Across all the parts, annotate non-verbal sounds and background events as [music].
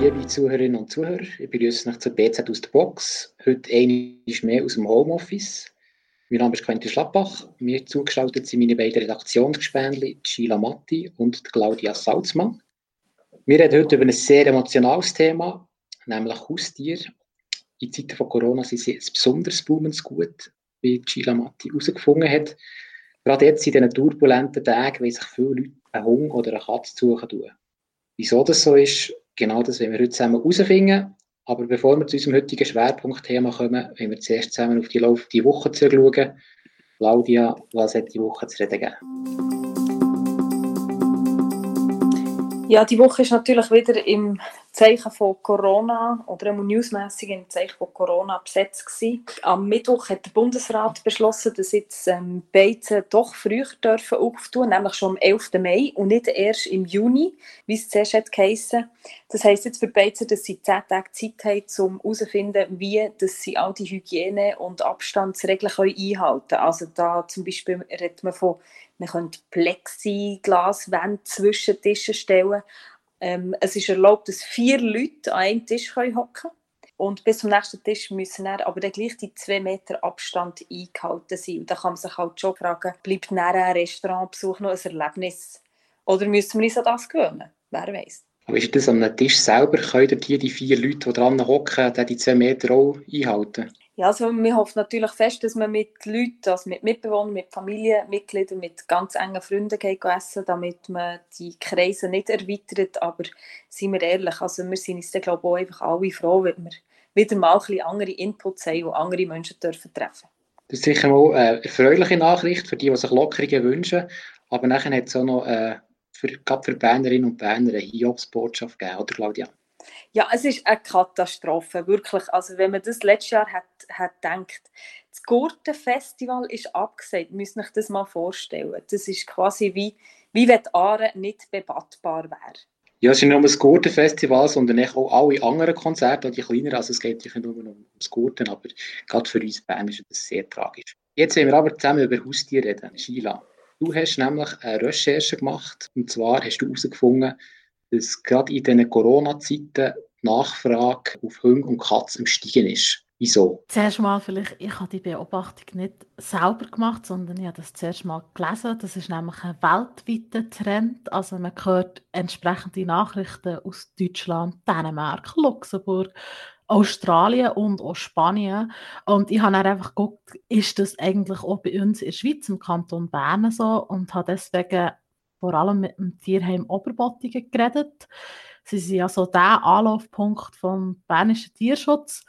Liebe Zuhörerinnen und Zuhörer, ich begrüße euch zur BZ aus der Box. Heute einmal mehr aus dem Homeoffice. Mein Name ist Quentin Schlappach. Mir zugeschaltet sind meine beiden Redaktionsgespänli, Sheila Matti und Claudia Salzmann. Wir reden heute über ein sehr emotionales Thema, nämlich Haustier. In Zeiten von Corona sind sie ein besonders boomendes Gut, wie Sheila Matti herausgefunden hat. Gerade jetzt in diesen turbulenten Tagen, weil sich viele Leute einen Hund oder eine Katze suchen. Wieso das so ist, genau das werden wir heute zusammen herausfinden. Aber bevor wir zu unserem heutigen Schwerpunktthema kommen, wollen wir zuerst zusammen auf die laufende Woche zurückschauen. Claudia, was hat die Woche zu reden gegeben? Ja, die Woche ist natürlich wieder im Zeichen von Corona oder newsmässig im Zeichen von Corona besetzt gewesen. Am Mittwoch hat der Bundesrat beschlossen, dass jetzt ähm, Beizen doch früher dürfen auftun, nämlich schon am 11. Mai und nicht erst im Juni, wie es zuerst hat geheissen. Das heisst jetzt für Beizen, dass sie 10 Tage Zeit haben, um herauszufinden, wie dass sie all die Hygiene- und Abstandsregeln einhalten können. Also da zum Beispiel redet man von man könnte Plexiglaswände zwischen Tischen stellen. Ähm, es ist erlaubt, dass vier Leute an einem Tisch hocken können. Und bis zum nächsten Tisch müssen dann aber dann gleich die zwei Meter Abstand eingehalten sein. Und da kann man sich halt schon fragen, bleibt nach einem Restaurantbesuch noch ein Erlebnis? Oder müssen wir uns an das gewöhnen? Wer weiß. Aber ist das am Tisch selber, können die, die vier Leute, die dran hocken, die zwei Meter auch einhalten? Ja, also wir hoffen natürlich fest, dass man mit Leuten, also mit Mitbewohnern, mit Familienmitgliedern, mit ganz engen Freunden geht essen, damit man die Kreise nicht erweitert. Aber seien wir ehrlich, also wir sind uns dann, glaube ich, auch einfach alle froh, wenn wir wieder mal ein bisschen andere Inputs haben und andere Menschen dürfen treffen. Das ist sicher mal eine erfreuliche Nachricht für die, die sich Lockerungen wünschen. Aber nachher hat es auch noch äh, für, gerade für Bernerinnen und Berner eine Hiobsbotschaft gegeben, oder Claudia? Ja, es ist eine Katastrophe, wirklich. Also wenn man das letztes Jahr hat, hat gedacht, das Gurtenfestival ist abgesagt, müsst ihr euch das mal vorstellen. Das ist quasi wie, wie wenn Aare nicht bebattbar wäre. Ja, es ist nicht nur das Gurtenfestival, sondern auch alle anderen Konzerte, die kleineren. Also es geht nicht nur um das Gurten, aber gerade für uns Bern ist das sehr tragisch. Jetzt wollen wir aber zusammen über Haustiere reden. Sheila, du hast nämlich eine Recherche gemacht und zwar hast du herausgefunden, dass gerade in diesen Corona-Zeiten die Nachfrage auf Hunde und Katzen im Steigen ist. Wieso? Zuerst mal vielleicht, ich habe die Beobachtung nicht selber gemacht, sondern ich habe das zuerst mal gelesen. Das ist nämlich ein weltweiter Trend. Also man hört entsprechende Nachrichten aus Deutschland, Dänemark, Luxemburg, Australien und auch Spanien. Und ich habe dann einfach geguckt, ist das eigentlich auch bei uns in der Schweiz, im Kanton Bern so? Und habe deswegen vor allem mit dem Tierheim Oberbottigen geredet. Sie sind ja so der Anlaufpunkt vom Bernischen Tierschutz.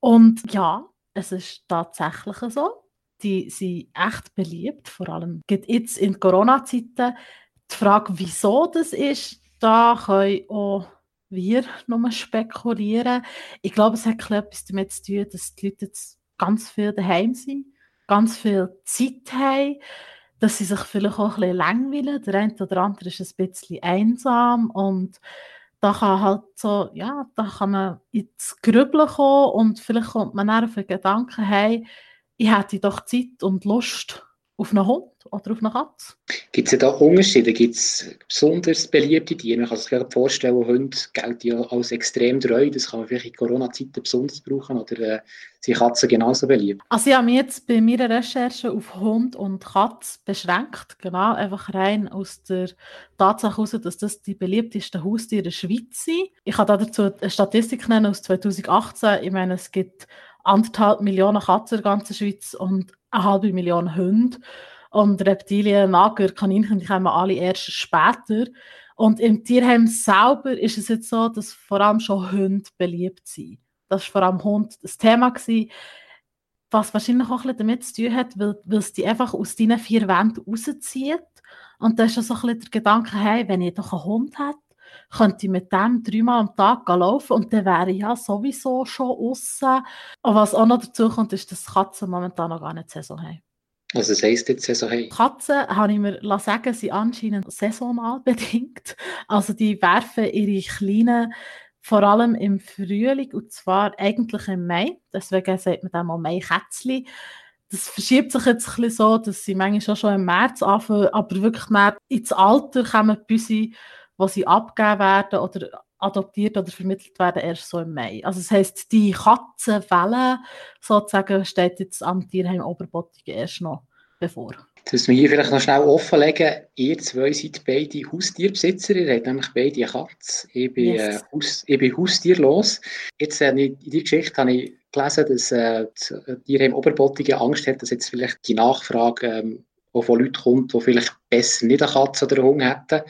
Und ja, es ist tatsächlich so. Die sind echt beliebt, vor allem jetzt in Corona-Zeiten. Die Frage, wieso das ist, da können auch wir nur spekulieren. Ich glaube, es hat etwas damit zu tun, dass die Leute jetzt ganz viel daheim sind, ganz viel Zeit haben dass sie sich vielleicht auch ein bisschen langweilen. Der eine oder andere ist ein bisschen einsam und da kann halt so, ja, da kann man ins Grübeln kommen und vielleicht kommt man dann auf den Gedanken, hey, ich hätte doch Zeit und Lust auf einen Hund oder auf eine Katze. Gibt es da Unterschiede? Gibt es besonders beliebte Tiere? Man kann sich vorstellen, Hunde gelten ja als extrem treu. Das kann man vielleicht in Corona-Zeiten besonders brauchen. Oder äh, sind Katzen genauso beliebt? Also ich habe mich jetzt bei meiner Recherche auf Hund und Katze beschränkt. Genau, einfach rein aus der Tatsache heraus, dass das die beliebtesten Haustiere in der Schweiz sind. Ich kann dazu eine Statistik nennen aus 2018. Ich meine, es gibt anderthalb Millionen Katzen in der ganzen Schweiz und eine halbe Million Hunde. Und Reptilien, Nager, Kaninchen, die kommen alle erst später. Und im Tierheim selber ist es jetzt so, dass vor allem schon Hunde beliebt sind. Das war vor allem Hund das Thema. Gewesen, was wahrscheinlich auch bisschen damit zu tun hat, weil, weil es die einfach aus deinen vier Wänden rauszieht. Und da ist schon so ein bisschen der Gedanke, hey, wenn ich doch einen Hund hätte, könnte ich mit dem dreimal am Tag laufen und dann wäre ich ja sowieso schon außen. Und was auch noch dazu kommt, ist, dass Katzen momentan noch gar nicht Saison haben. Also das heisst jetzt Saison haben? Katzen, habe ich mir sagen, sind anscheinend saisonal bedingt. [laughs] Also die werfen ihre kleinen vor allem im Frühling und zwar eigentlich im Mai. Deswegen sagt man dann auch Mai-Kätzchen. Das verschiebt sich jetzt ein bisschen so, dass sie manchmal schon im März anfangen, aber wirklich mehr ins Alter kommen Büsi, wo sie abgegeben werden oder adoptiert oder vermittelt werden erst so im Mai. Also das heisst, die Katzenwelle sozusagen steht jetzt am Tierheim Oberbottigen erst noch bevor. Das müssen wir hier vielleicht noch schnell offenlegen. Ihr zwei seid beide Haustierbesitzer. Ihr habt nämlich beide eine Katze. Ich bin, yes. äh, Haus, ich bin haustierlos. Jetzt, äh, in dieser Geschichte habe ich gelesen, dass äh, die Tierheim Oberbottigen Angst hat, dass jetzt vielleicht die Nachfrage ähm, auch von Leuten kommt, die vielleicht besser nicht eine Katze oder einen Hund hätten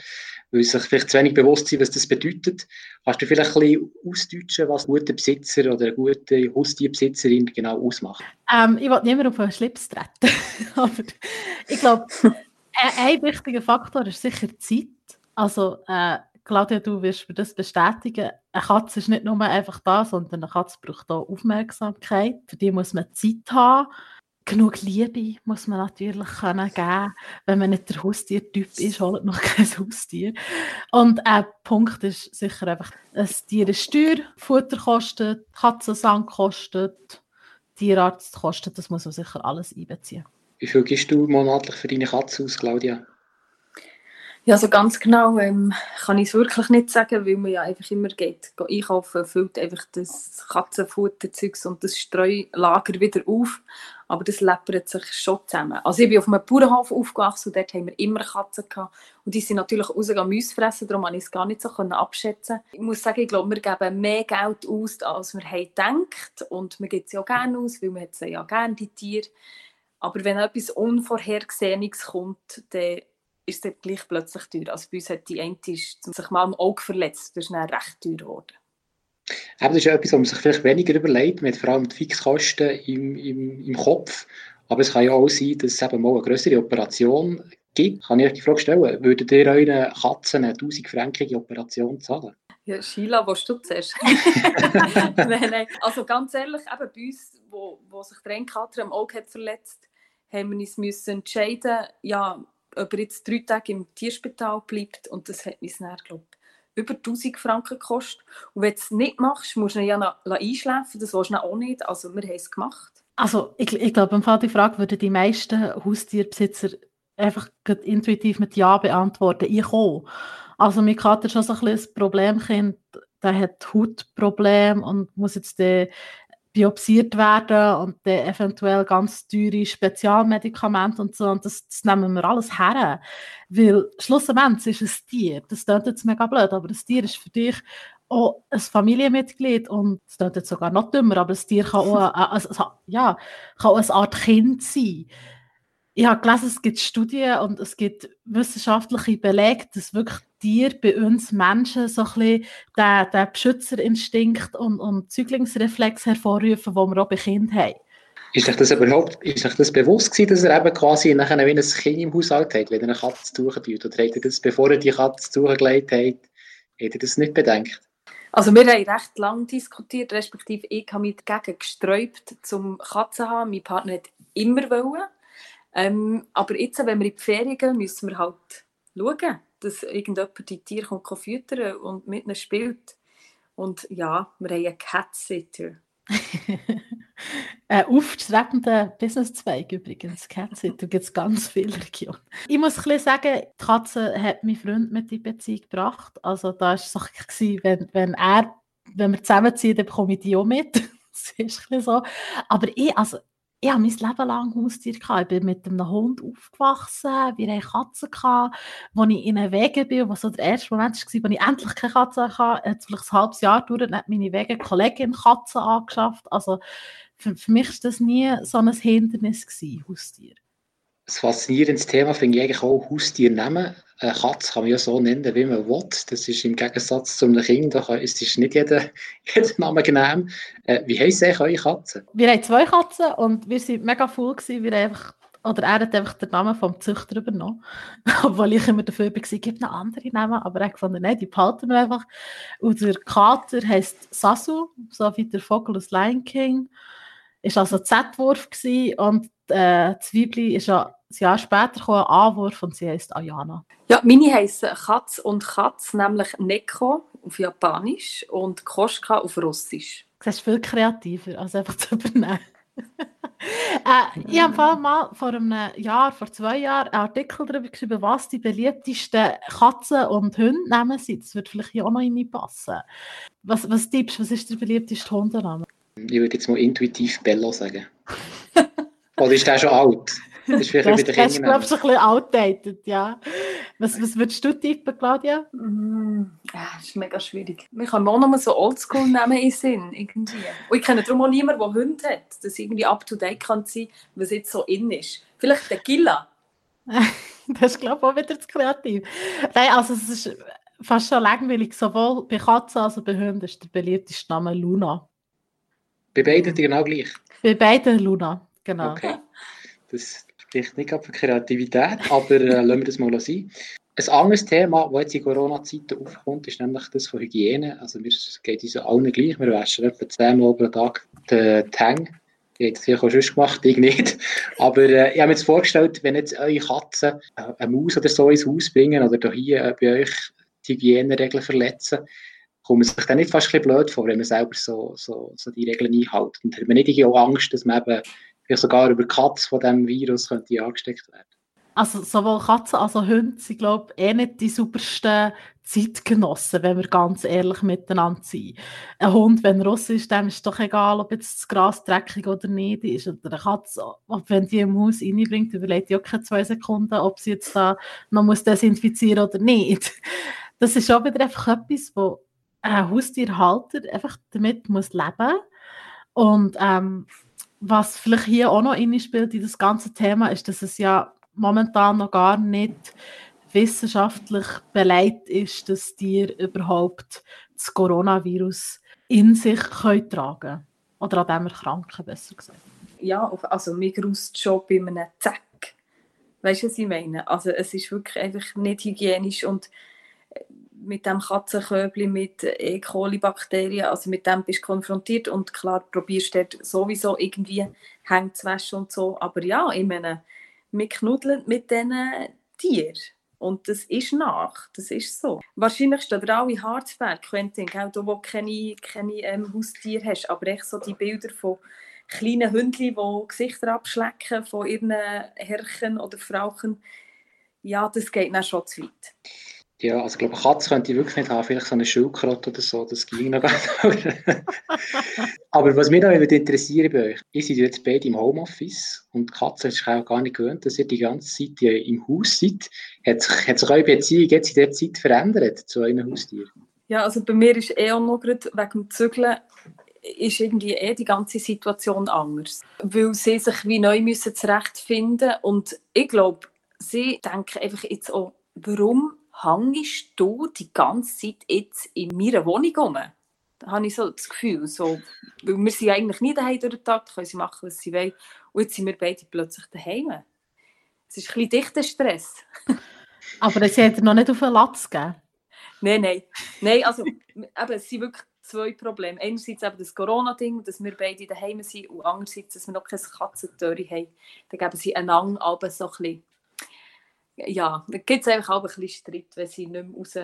weil sich vielleicht zu wenig bewusst sind, was das bedeutet. Kannst du vielleicht ein bisschen ausdeutschen, was ein guter Besitzer oder eine gute Haustierbesitzerin genau ausmacht? Ähm, ich will niemand auf einen Schlips treten, [laughs] aber ich glaube, [laughs] ein wichtiger Faktor ist sicher Zeit. Also, äh, Claudia, du wirst mir das bestätigen. Eine Katze ist nicht nur einfach da, sondern eine Katze braucht auch Aufmerksamkeit. Für die muss man Zeit haben genug Liebe muss man natürlich können geben wenn man nicht der Haustiertyp ist, holt noch [laughs] kein Haustier. Und ein Punkt ist sicher einfach, dass Tier ist teuer, Futter kostet, Katzensand kostet, Tierarzt kostet, das muss man sicher alles einbeziehen. Wie viel gibst du monatlich für deine Katze aus, Claudia? Ja, so ganz genau ähm, kann ich es wirklich nicht sagen, weil man ja einfach immer geht, geht einkaufen, füllt einfach das Katzenfutterzeugs und das Streulager wieder auf. Aber das läppert sich schon zusammen. Also ich bin auf einem Bauernhof aufgewachsen und dort haben wir immer Katzen gehabt. Und die sind natürlich rausgegangen Mäuse fressen, darum konnte ich es gar nicht so abschätzen. Ich muss sagen, ich glaube, wir geben mehr Geld aus, als wir haben gedacht. Und wir geben es ja gerne aus, weil wir ja gerne, die Tiere. Aber wenn etwas Unvorhergesehenes kommt, dann ist es gleich plötzlich teuer. Also bei uns hat die eine sich mal am Auge verletzt. Das ist dann recht teuer geworden. Das ist etwas, was man sich vielleicht weniger überlegt. Man hat vor allem die Fixkosten im, im, im Kopf. Aber es kann ja auch sein, dass es eben mal eine größere Operation gibt. Kann ich euch die Frage stellen, würdet ihr euren Katzen eine 1000 Frankige Operation zahlen? Ja, Sheila, was du zuerst? [laughs] [laughs] nein, nein. Also ganz ehrlich, eben bei uns, wo, wo sich der Kater am Auge hat verletzt haben wir uns müssen entscheiden, ja, ob er jetzt drei Tage im Tierspital bleibt und das hat uns dann, glaube über 1000 Franken gekostet. Und wenn du es nicht machst, musst du ihn ja einschläfen, das willst du auch nicht. Also wir haben es gemacht. Also ich, ich glaube, im Fall die Frage würden die meisten Haustierbesitzer einfach intuitiv mit Ja beantworten. Ich auch. Also mein Kater schon so ein, ein Problemkind, der hat Hautprobleme und muss jetzt den biopsiert werden und dann eventuell ganz teure Spezialmedikamente und so. Und das, das nehmen wir alles her. Weil schlussendlich ist es Tier. Das klingt jetzt mega blöd, aber das Tier ist für dich auch ein Familienmitglied und das klingt jetzt sogar noch dümmer, aber das Tier kann auch, ein, ein, ja, kann auch eine Art Kind sein ich habe gelesen, es gibt Studien und es gibt wissenschaftliche Belege, dass wirklich Tiere bei uns Menschen so ein bisschen den, den Beschützerinstinkt und, und Züglingsreflex hervorrufen, den wir auch bei Kindern haben. Ist euch das überhaupt ist euch das bewusst gewesen, dass er eben quasi nachher wie ein Kind im Haushalt hat, wenn er eine Katze suchen tut? Oder hat er das, bevor er die Katze zugelegt hat, hat er das nicht bedenkt? Also wir haben recht lange diskutiert, respektive ich habe mich dagegen gesträubt, zum Katzen zu haben. Mein Partner hat immer wollen. Ähm, aber jetzt, wenn wir in die Ferien gehen, müssen wir halt schauen, dass irgendjemand die Tiere kommt füttern und mit ihnen spielt. Und ja, wir haben einen Cat-Sitter. [laughs] Ein aufstrebender Businesszweig übrigens, Cat-Sitter, gibt es ganz viele Regionen. Ich muss ein bisschen sagen, die Katze hat mein Freund mit in Beziehung gebracht. Also da war es so, wenn, wenn er, wenn wir zusammenziehen, dann bekomme ich die auch mit. [laughs] das ist ein bisschen so. Aber ich, also ich habe mein Leben lang Haustier gehabt. Ich bin mit einem Hund aufgewachsen. Wir hatten Katzen gehabt. Als ich in den Wegen bin, was so der erste Moment war, als ich endlich keine Katze hatte, hat es vielleicht ein halbes Jahr gedauert, hat meine Wege Kollegin Katzen angeschafft. Also für, für mich war das nie so ein Hindernis gewesen, Haustier ein faszinierendes Thema finde ich eigentlich auch Haustier nehmen. Eine Katze kann man ja so nennen, wie man will. Das ist im Gegensatz zu einem Kind, da ist nicht jeder, [laughs] jeder Name genehm. Äh, wie heisst eigentlich eure Katzen? Wir haben zwei Katzen und wir waren mega voll. Gewesen. Wir einfach, oder er hat einfach den Namen vom Züchter übernommen. [laughs] Obwohl ich immer dafür war, gibt noch andere Namen. Aber er fand, nein, die behalten wir einfach. Und der Kater heisst Sasu, so wie der Vogel aus Lion King. Ist also Z-Wurf und äh, Zwiebli ist ja ein Jahr später kam ein Anwurf und sie heißt Ayana. Ja, meine heißen Katz und Katz, nämlich Neko auf Japanisch und Koschka auf Russisch. Das ist viel kreativer, als einfach zu übernehmen. [laughs] äh, ich habe mal vor einem Jahr, vor zwei Jahren, einen Artikel darüber geschrieben, was die beliebtesten Katzen- und Hundenamen sind. Das würde vielleicht hier auch noch in mich passen. Was, was tippst du, was ist der beliebteste Hundename? Ich würde jetzt mal intuitiv Bello sagen. [laughs] Oder ist der schon alt? Das ist vielleicht das, das ist, glaube ich, ein bisschen outdated, ja. Was, was würdest du tippen, Claudia? Mm, ja, das ist mega schwierig. Wir können auch noch mal so oldschool nehmen in Sinn, irgendwie. Und ich kenne darum auch niemanden, der Hunde hat, dass irgendwie up-to-date kann sein, was jetzt so in ist. Vielleicht der Gilla. [laughs] das ist, glaube ich, auch wieder zu kreativ. Nein, also es ist fast schon langweilig, sowohl bei Katzen als auch bei Hunden ist der beliebteste Name Luna. Bei beiden genau gleich? Bei beiden Luna, genau. Okay. Das spricht nicht für Kreativität, aber äh, lassen wir das mal sein. Ein anderes Thema, das jetzt in Corona-Zeiten aufkommt, ist nämlich das von Hygiene. Also es geht uns allen gleich. Wir waschen etwa zehnmal pro Tag den Tang. Ich habe es vielleicht auch schon gemacht, ich nicht. Aber äh, ich habe mir jetzt vorgestellt, wenn jetzt eure Katzen äh, eine Maus oder so ins Haus bringen oder hier äh, bei euch die Hygieneregeln verletzen, kommt man sich dann nicht fast ein bisschen blöd vor, wenn man selber so, so, so die Regeln einhält. Und hat man nicht auch Angst, dass man eben vielleicht sogar über Katzen von diesem Virus könnte angesteckt werden also sowohl Katzen als auch Hunde sind, glaube ich, eh nicht die supersten Zeitgenossen, wenn wir ganz ehrlich miteinander sind. Ein Hund, wenn er raus ist, dem ist doch egal, ob jetzt das Gras dreckig oder nicht ist. Oder eine Katze, wenn die im Haus reinbringt, überlegt die auch keine zwei Sekunden, ob sie jetzt da noch muss desinfizieren oder nicht. [laughs] Das ist auch wieder einfach etwas, wo ein Haustierhalter einfach damit muss leben Und ähm, was vielleicht hier auch noch spielt in das ganze Thema, ist, dass es ja momentan noch gar nicht wissenschaftlich beleidigt ist, dass die überhaupt das Coronavirus in sich können tragen Oder an dem erkranken, besser gesagt. Ja, also mir graust schon bei einem Zack. Weißt du, was ich meine? Also es ist wirklich einfach nicht hygienisch und mit dem Katzenköbli, mit E. coli-Bakterien, also mit dem bist du konfrontiert und klar, probierst du sowieso irgendwie Hände zu waschen und so, aber ja, ich meine, wir knuddeln mit diesen Tieren. Und das ist nach, das ist so. Wahrscheinlich steht ihr alle Harzberg, Quentin, gell, du, wo keine, keine ähm, Haustiere hast, aber echt so die Bilder von kleinen Hündchen, die Gesichter abschlecken von ihren Herrchen oder Frauchen, ja, das geht dann schon zu weit. Ja, also ich glaube, Katze könnte ich wirklich nicht haben, vielleicht so eine Schildkröte oder so, das ging noch gar nicht. [laughs] Aber was mich da interessiert bei euch, ihr seid jetzt beide im Homeoffice und Katze ist auch gar nicht gewöhnt, dass ihr die ganze Zeit im Haus seid. Hat sich, hat sich eure Beziehung jetzt in der Zeit verändert zu euren Haustieren? Ja, also bei mir ist eh auch noch gerade wegen dem Zügeln ist irgendwie eh die ganze Situation anders. Weil sie sich wie neu müssen zurechtfinden und ich glaube, sie denken einfach jetzt auch, warum hängst du die ganze Zeit jetzt in meiner Wohnung rum? Da habe ich so das Gefühl, so, weil wir sind ja eigentlich nie daheim durch den Tag, können sie machen, was sie wollen. Und jetzt sind wir beide plötzlich daheim. Es ist ein bisschen dichter Stress. [laughs] Aber sie hat noch nicht auf den Latz gegeben? Nein, nein. Nein, also eben, es sind wirklich zwei Probleme. Einerseits eben das Corona-Ding, dass wir beide daheim sind und andererseits, dass wir noch keine Katzentöre haben. Dann geben sie einander aber so ein bisschen ja, da gibt es einfach auch ein bisschen Streit, wenn sie nicht mehr raus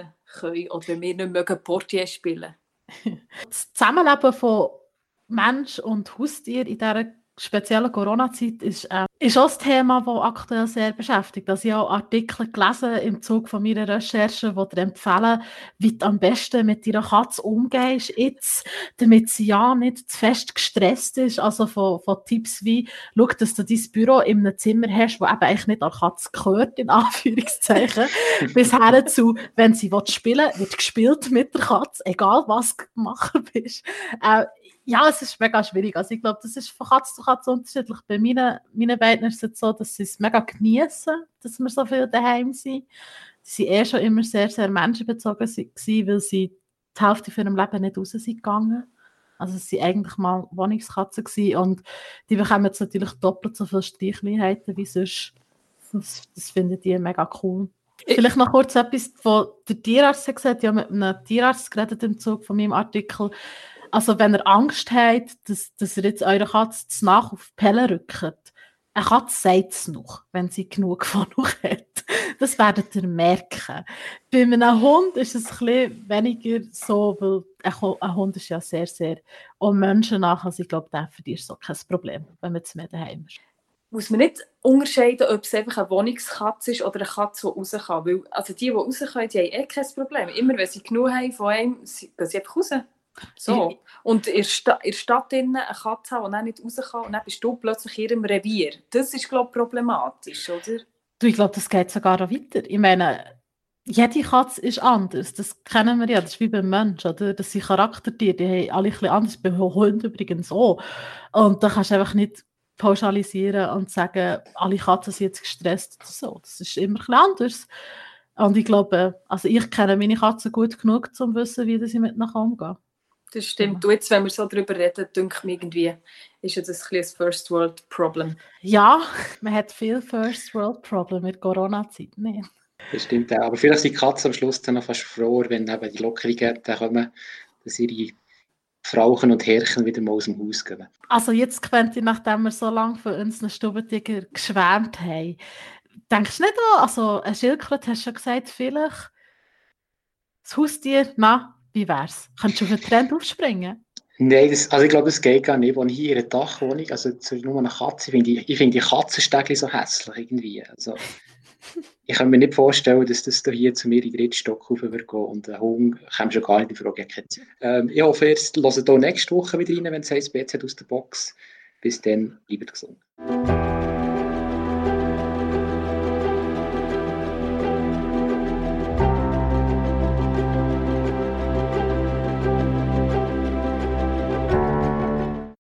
können oder wenn wir nicht mehr Portier spielen. [laughs] Das Zusammenleben von Mensch und Haustier in dieser speziellen Corona-Zeit ist, äh, ist auch das Thema, das aktuell sehr beschäftigt. Also ich habe Artikel gelesen im Zug von meiner Recherche, die dir empfehlen, wie du am besten mit deiner Katze umgehst jetzt, damit sie ja nicht zu fest gestresst ist. Also von, von Tipps wie, schau, dass du dein Büro in einem Zimmer hast, das eben eigentlich nicht an Katze gehört, in Anführungszeichen, [laughs] bis her zu, wenn sie spielen will, wird gespielt mit der Katze, egal was du gemacht bist. Äh, ja, es ist mega schwierig. Also ich glaube, das ist von Katze zu Katze unterschiedlich. Bei meinen, meinen beiden ist es so, dass sie es mega genießen, dass wir so viel daheim sind. Sie waren eh schon immer sehr, sehr menschenbezogen, gewesen, weil sie die Hälfte von ihrem Leben nicht raus sind gegangen. Also sie waren eigentlich mal Wohnungskatzen gewesen. und die bekommen jetzt natürlich doppelt so viele Streichlichkeiten wie sonst. Das, das finden die mega cool. Vielleicht noch kurz etwas, was der Tierarzt hat gesagt. Ich habe mit einem Tierarzt geredet im Zug von meinem Artikel. Also wenn ihr Angst habt, dass, dass ihr jetzt eure Katze nach auf die Pelle rückt, eine Katze sagt es noch, wenn sie genug von euch hat. Das werdet ihr merken. Bei einem Hund ist es ein weniger so, weil ein Hund ist ja sehr, sehr um Menschen nach. Also ich glaube, für dich ist es auch kein Problem, wenn man zu mir daheim ist. Muss man nicht unterscheiden, ob es einfach eine Wohnungskatze ist oder eine Katze, die raus kann? Weil, also die, die raus können, die haben eh kein Problem. Immer wenn sie genug haben von einem, gehen sie einfach raus. So. Und in der, Stadt eine Katze haben, die nicht raus kann, und dann bist du plötzlich in ihrem Revier. Das ist, glaube ich, problematisch, oder? Du, ich glaube, das geht sogar noch weiter. Ich meine, jede Katze ist anders. Das kennen wir ja. Das ist wie beim Menschen, oder? Das sind Charaktertiere, die haben alle ein bisschen anders. Bei Hunden übrigens auch. Und da kannst du einfach nicht pauschalisieren und sagen, alle Katzen sind jetzt gestresst oder so. Das ist immer ein bisschen anders. Und ich glaube, also ich kenne meine Katzen gut genug, um zu wissen, wie sie mit nachher umgehen. Das stimmt. Ja. jetzt, wenn wir so darüber reden, denke ich irgendwie, ist das ein, ein First World Problem. Ja, man hat viel First World Problem mit Corona-Zeit. Nee. Das stimmt auch. Aber vielleicht sind die Katzen am Schluss dann noch fast froher, wenn eben die Lockerungen dann kommen, dass ihre Frauchen und Herrchen wieder mal aus dem Haus gehen. Also jetzt könnte ich, nachdem wir so lange von unseren Stubentiger geschwärmt haben, denkst du nicht an, also ein Schildkröte hast du schon gesagt, vielleicht das Haustier, na, wie wär's? Kannst du auf den Trend aufspringen? Nein, das, also ich glaube, das geht gar nicht. Wenn ich hier in einer Dachwohnung, also nur eine Katze, finde ich, ich finde die Katzenstägli so hässlich irgendwie. Also, ich kann mir nicht vorstellen, dass das hier zu mir in den dritten Stock rauf und ein Hund kommt schon gar nicht in Frage. Ähm, ich hoffe, ihr hört hier nächste Woche wieder rein, wenn es heißt BZ aus der Box. Bis dann, bleibt gesund.